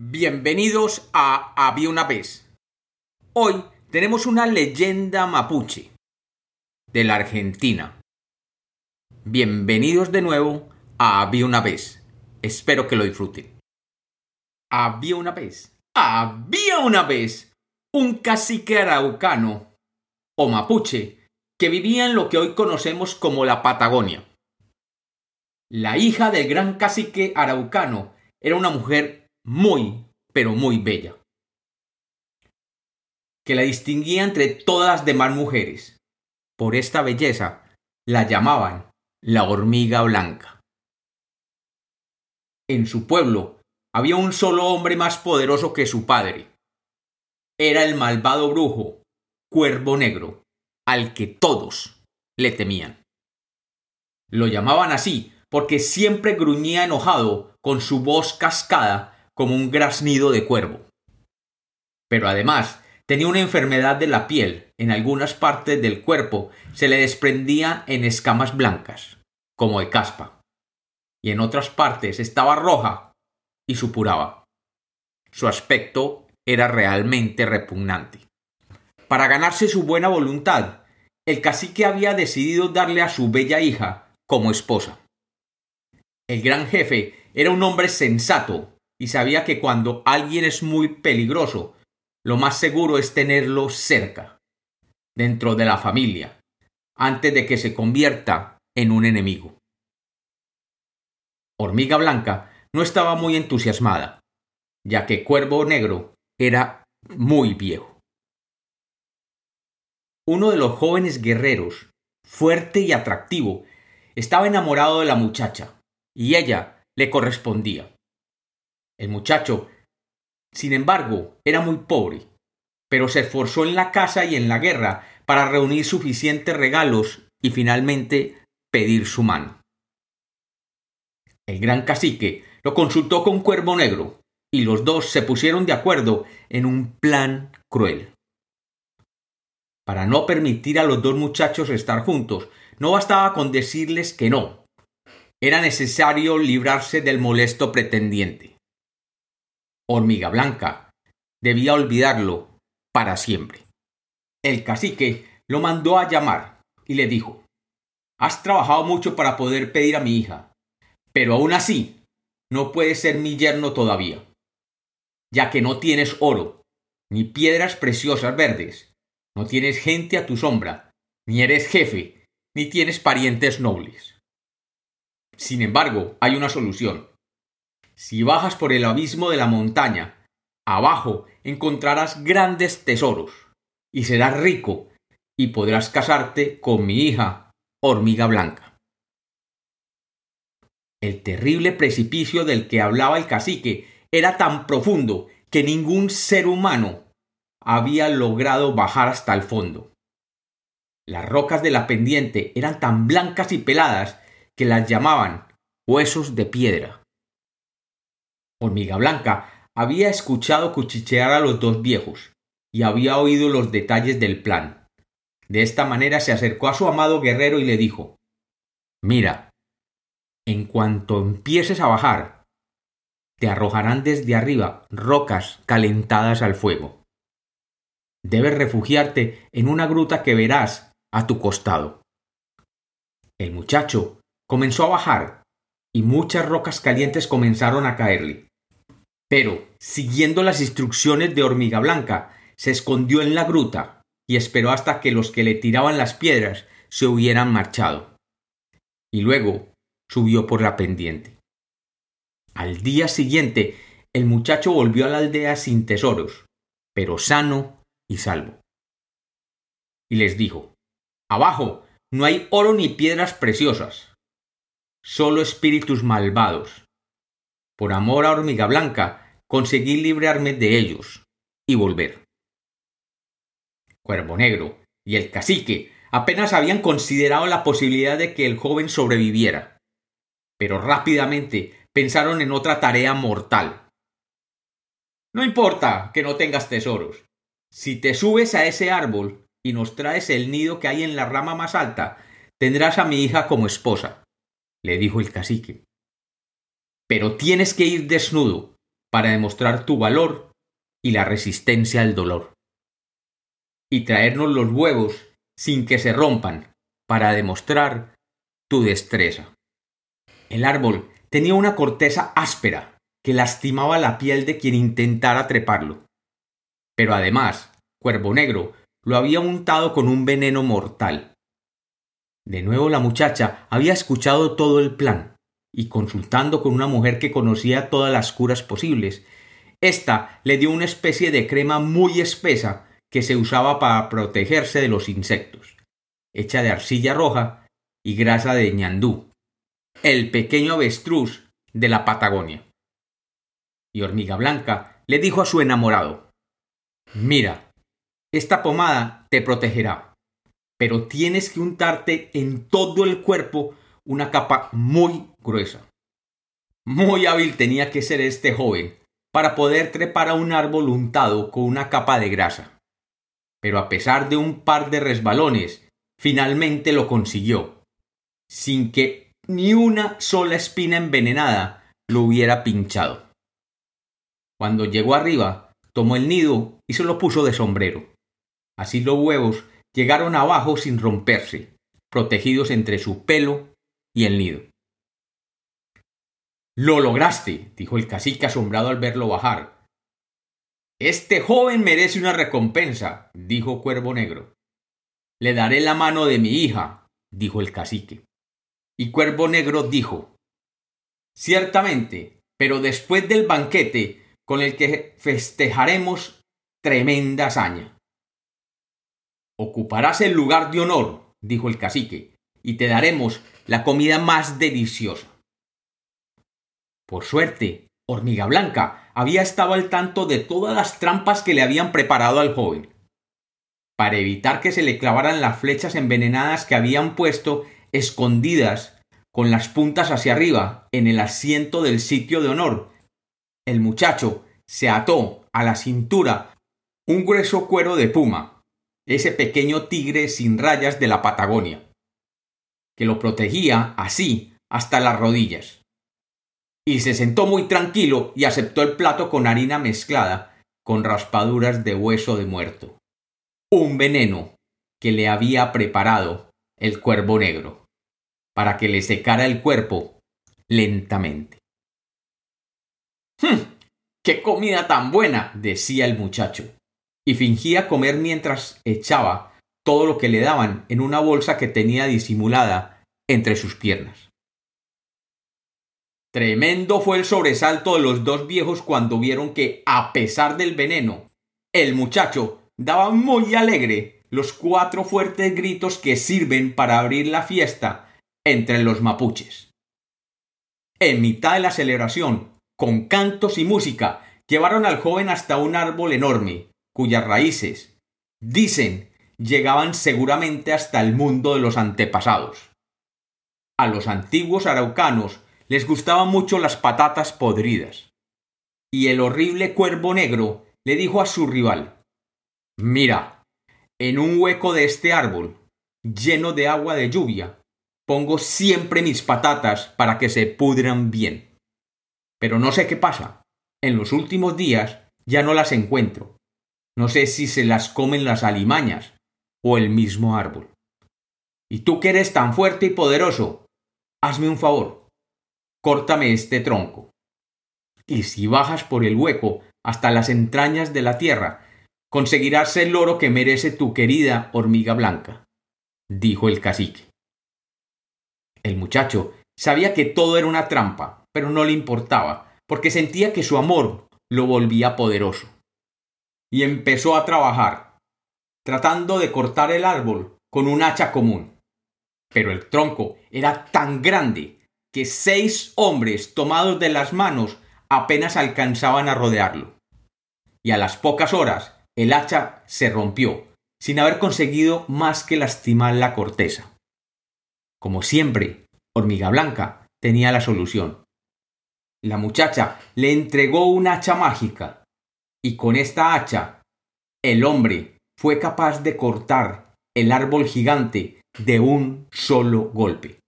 Bienvenidos a Había una vez. Hoy tenemos una leyenda mapuche de la Argentina. Bienvenidos de nuevo a Había una vez. Espero que lo disfruten. Había una vez. Había una vez un cacique araucano o mapuche que vivía en lo que hoy conocemos como la Patagonia. La hija del gran cacique araucano era una mujer muy, pero muy bella, que la distinguía entre todas las demás mujeres. Por esta belleza la llamaban la hormiga blanca. En su pueblo había un solo hombre más poderoso que su padre. Era el malvado brujo, Cuervo Negro, al que todos le temían. Lo llamaban así porque siempre gruñía enojado con su voz cascada como un graznido de cuervo. Pero además tenía una enfermedad de la piel, en algunas partes del cuerpo se le desprendía en escamas blancas, como de caspa, y en otras partes estaba roja y supuraba. Su aspecto era realmente repugnante. Para ganarse su buena voluntad, el cacique había decidido darle a su bella hija como esposa. El gran jefe era un hombre sensato y sabía que cuando alguien es muy peligroso, lo más seguro es tenerlo cerca, dentro de la familia, antes de que se convierta en un enemigo. Hormiga Blanca no estaba muy entusiasmada, ya que Cuervo Negro era muy viejo. Uno de los jóvenes guerreros, fuerte y atractivo, estaba enamorado de la muchacha, y ella le correspondía. El muchacho, sin embargo, era muy pobre, pero se esforzó en la casa y en la guerra para reunir suficientes regalos y finalmente pedir su mano. El gran cacique lo consultó con Cuervo Negro, y los dos se pusieron de acuerdo en un plan cruel. Para no permitir a los dos muchachos estar juntos, no bastaba con decirles que no. Era necesario librarse del molesto pretendiente. Hormiga Blanca debía olvidarlo para siempre. El cacique lo mandó a llamar y le dijo Has trabajado mucho para poder pedir a mi hija, pero aún así no puedes ser mi yerno todavía, ya que no tienes oro, ni piedras preciosas verdes, no tienes gente a tu sombra, ni eres jefe, ni tienes parientes nobles. Sin embargo, hay una solución. Si bajas por el abismo de la montaña, abajo encontrarás grandes tesoros, y serás rico, y podrás casarte con mi hija, hormiga blanca. El terrible precipicio del que hablaba el cacique era tan profundo que ningún ser humano había logrado bajar hasta el fondo. Las rocas de la pendiente eran tan blancas y peladas que las llamaban huesos de piedra. Hormiga Blanca había escuchado cuchichear a los dos viejos y había oído los detalles del plan. De esta manera se acercó a su amado guerrero y le dijo Mira, en cuanto empieces a bajar, te arrojarán desde arriba rocas calentadas al fuego. Debes refugiarte en una gruta que verás a tu costado. El muchacho comenzó a bajar y muchas rocas calientes comenzaron a caerle. Pero, siguiendo las instrucciones de Hormiga Blanca, se escondió en la gruta y esperó hasta que los que le tiraban las piedras se hubieran marchado. Y luego subió por la pendiente. Al día siguiente, el muchacho volvió a la aldea sin tesoros, pero sano y salvo. Y les dijo, Abajo no hay oro ni piedras preciosas, solo espíritus malvados por amor a Hormiga Blanca, conseguí librarme de ellos y volver. Cuervo Negro y el cacique apenas habían considerado la posibilidad de que el joven sobreviviera, pero rápidamente pensaron en otra tarea mortal. No importa que no tengas tesoros. Si te subes a ese árbol y nos traes el nido que hay en la rama más alta, tendrás a mi hija como esposa, le dijo el cacique pero tienes que ir desnudo, para demostrar tu valor y la resistencia al dolor. Y traernos los huevos sin que se rompan para demostrar tu destreza. El árbol tenía una corteza áspera que lastimaba la piel de quien intentara treparlo. Pero además, Cuervo Negro lo había untado con un veneno mortal. De nuevo la muchacha había escuchado todo el plan, y consultando con una mujer que conocía todas las curas posibles, ésta le dio una especie de crema muy espesa que se usaba para protegerse de los insectos, hecha de arcilla roja y grasa de ñandú, el pequeño avestruz de la Patagonia. Y Hormiga Blanca le dijo a su enamorado Mira, esta pomada te protegerá, pero tienes que untarte en todo el cuerpo una capa muy gruesa. Muy hábil tenía que ser este joven para poder trepar a un árbol untado con una capa de grasa. Pero a pesar de un par de resbalones, finalmente lo consiguió, sin que ni una sola espina envenenada lo hubiera pinchado. Cuando llegó arriba, tomó el nido y se lo puso de sombrero. Así los huevos llegaron abajo sin romperse, protegidos entre su pelo y el nido. Lo lograste, dijo el cacique asombrado al verlo bajar. Este joven merece una recompensa, dijo Cuervo Negro. Le daré la mano de mi hija, dijo el cacique. Y Cuervo Negro dijo Ciertamente, pero después del banquete con el que festejaremos tremenda hazaña. Ocuparás el lugar de honor, dijo el cacique, y te daremos la comida más deliciosa. Por suerte, Hormiga Blanca había estado al tanto de todas las trampas que le habían preparado al joven. Para evitar que se le clavaran las flechas envenenadas que habían puesto escondidas con las puntas hacia arriba en el asiento del sitio de honor, el muchacho se ató a la cintura un grueso cuero de puma, ese pequeño tigre sin rayas de la Patagonia que lo protegía así hasta las rodillas. Y se sentó muy tranquilo y aceptó el plato con harina mezclada con raspaduras de hueso de muerto. Un veneno que le había preparado el cuervo negro, para que le secara el cuerpo lentamente. ¡Hum! ¡Qué comida tan buena! decía el muchacho, y fingía comer mientras echaba todo lo que le daban en una bolsa que tenía disimulada entre sus piernas. Tremendo fue el sobresalto de los dos viejos cuando vieron que, a pesar del veneno, el muchacho daba muy alegre los cuatro fuertes gritos que sirven para abrir la fiesta entre los mapuches. En mitad de la celebración, con cantos y música, llevaron al joven hasta un árbol enorme, cuyas raíces, dicen, llegaban seguramente hasta el mundo de los antepasados. A los antiguos araucanos les gustaban mucho las patatas podridas. Y el horrible cuervo negro le dijo a su rival Mira, en un hueco de este árbol, lleno de agua de lluvia, pongo siempre mis patatas para que se pudran bien. Pero no sé qué pasa. En los últimos días ya no las encuentro. No sé si se las comen las alimañas o el mismo árbol. Y tú que eres tan fuerte y poderoso, hazme un favor, córtame este tronco. Y si bajas por el hueco hasta las entrañas de la tierra, conseguirás el oro que merece tu querida hormiga blanca, dijo el cacique. El muchacho sabía que todo era una trampa, pero no le importaba, porque sentía que su amor lo volvía poderoso. Y empezó a trabajar, tratando de cortar el árbol con un hacha común. Pero el tronco era tan grande que seis hombres tomados de las manos apenas alcanzaban a rodearlo. Y a las pocas horas el hacha se rompió, sin haber conseguido más que lastimar la corteza. Como siempre, Hormiga Blanca tenía la solución. La muchacha le entregó un hacha mágica, y con esta hacha, el hombre fue capaz de cortar el árbol gigante de un solo golpe.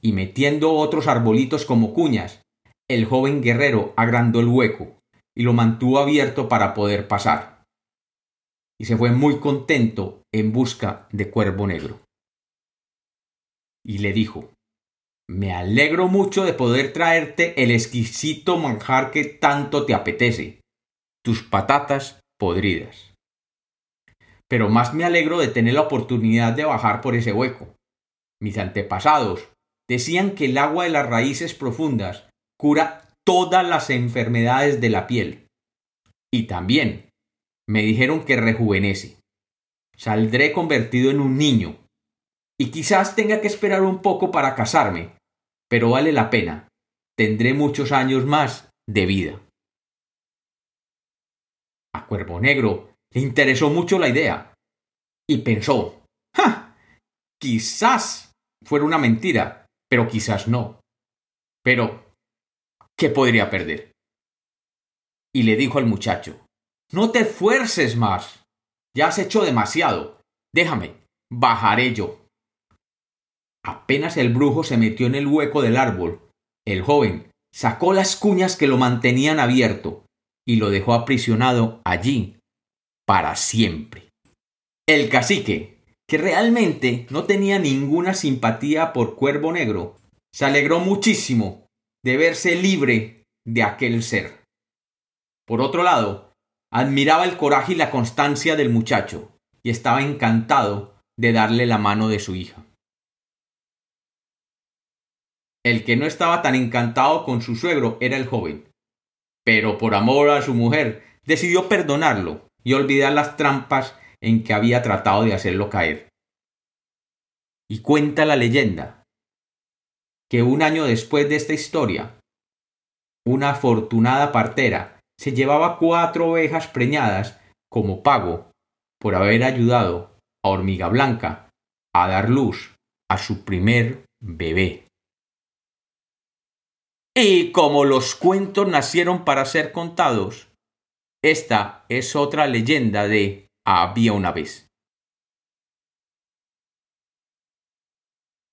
Y metiendo otros arbolitos como cuñas, el joven guerrero agrandó el hueco y lo mantuvo abierto para poder pasar. Y se fue muy contento en busca de Cuervo Negro. Y le dijo, me alegro mucho de poder traerte el exquisito manjar que tanto te apetece, tus patatas podridas. Pero más me alegro de tener la oportunidad de bajar por ese hueco. Mis antepasados decían que el agua de las raíces profundas cura todas las enfermedades de la piel. Y también me dijeron que rejuvenece. Saldré convertido en un niño. Y quizás tenga que esperar un poco para casarme, pero vale la pena. Tendré muchos años más de vida. A Cuervo Negro le interesó mucho la idea y pensó, ¡ja! Quizás fuera una mentira, pero quizás no. Pero, ¿qué podría perder? Y le dijo al muchacho, no te esfuerces más. Ya has hecho demasiado. Déjame, bajaré yo. Apenas el brujo se metió en el hueco del árbol, el joven sacó las cuñas que lo mantenían abierto y lo dejó aprisionado allí para siempre. El cacique, que realmente no tenía ninguna simpatía por Cuervo Negro, se alegró muchísimo de verse libre de aquel ser. Por otro lado, admiraba el coraje y la constancia del muchacho, y estaba encantado de darle la mano de su hija. El que no estaba tan encantado con su suegro era el joven, pero por amor a su mujer decidió perdonarlo y olvidar las trampas en que había tratado de hacerlo caer. Y cuenta la leyenda que un año después de esta historia, una afortunada partera se llevaba cuatro ovejas preñadas como pago por haber ayudado a Hormiga Blanca a dar luz a su primer bebé. Y como los cuentos nacieron para ser contados, esta es otra leyenda de Había una vez.